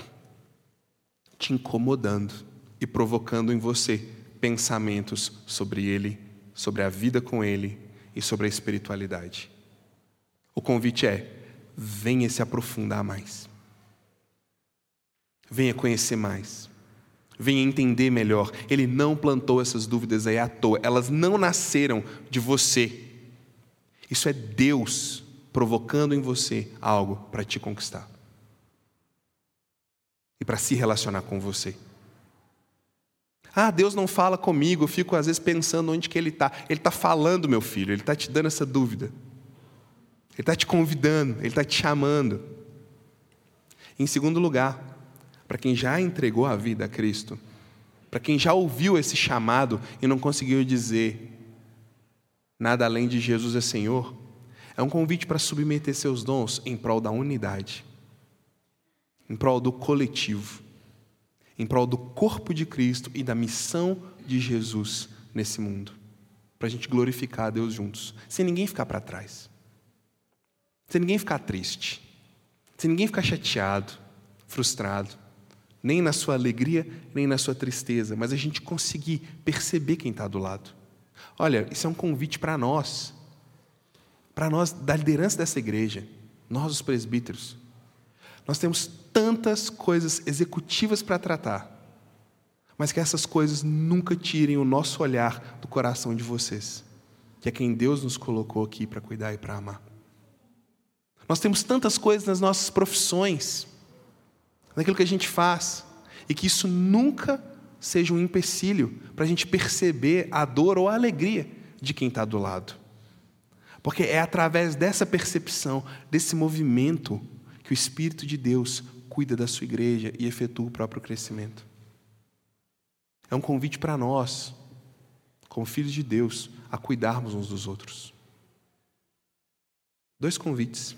te incomodando e provocando em você pensamentos sobre Ele, sobre a vida com Ele e sobre a espiritualidade. O convite é: venha se aprofundar mais. Venha conhecer mais. Venha entender melhor. Ele não plantou essas dúvidas aí à toa. Elas não nasceram de você. Isso é Deus provocando em você algo para te conquistar e para se relacionar com você. Ah, Deus não fala comigo, eu fico às vezes pensando onde que Ele está. Ele está falando, meu filho, Ele está te dando essa dúvida. Ele está te convidando, Ele está te chamando. Em segundo lugar, para quem já entregou a vida a Cristo, para quem já ouviu esse chamado e não conseguiu dizer nada além de Jesus é Senhor, é um convite para submeter seus dons em prol da unidade, em prol do coletivo, em prol do corpo de Cristo e da missão de Jesus nesse mundo, para a gente glorificar a Deus juntos, sem ninguém ficar para trás, sem ninguém ficar triste, sem ninguém ficar chateado, frustrado nem na sua alegria, nem na sua tristeza, mas a gente conseguir perceber quem está do lado. Olha, isso é um convite para nós, para nós da liderança dessa igreja, nós os presbíteros. Nós temos tantas coisas executivas para tratar, mas que essas coisas nunca tirem o nosso olhar do coração de vocês, que é quem Deus nos colocou aqui para cuidar e para amar. Nós temos tantas coisas nas nossas profissões, naquilo que a gente faz, e que isso nunca seja um empecilho para a gente perceber a dor ou a alegria de quem está do lado. Porque é através dessa percepção, desse movimento, que o Espírito de Deus cuida da sua igreja e efetua o próprio crescimento. É um convite para nós, como filhos de Deus, a cuidarmos uns dos outros. Dois convites.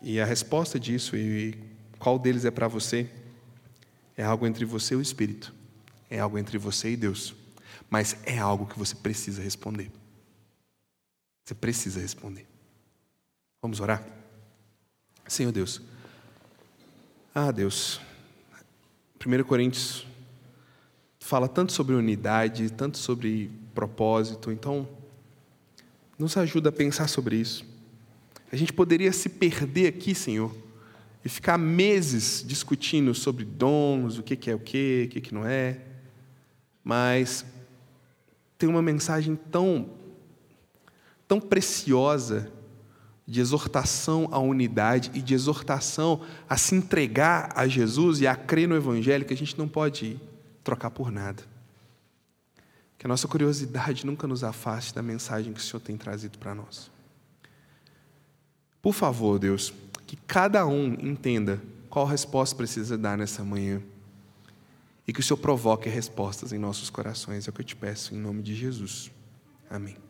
E a resposta disso, e qual deles é para você? É algo entre você e o Espírito. É algo entre você e Deus. Mas é algo que você precisa responder. Você precisa responder. Vamos orar? Senhor Deus. Ah, Deus. 1 Coríntios fala tanto sobre unidade, tanto sobre propósito, então nos ajuda a pensar sobre isso. A gente poderia se perder aqui, Senhor e ficar meses discutindo sobre dons, o que é o que, o que não é. Mas tem uma mensagem tão, tão preciosa de exortação à unidade e de exortação a se entregar a Jesus e a crer no Evangelho que a gente não pode trocar por nada. Que a nossa curiosidade nunca nos afaste da mensagem que o Senhor tem trazido para nós. Por favor, Deus, que cada um entenda qual resposta precisa dar nessa manhã. E que o Senhor provoque respostas em nossos corações. É o que eu te peço, em nome de Jesus. Amém.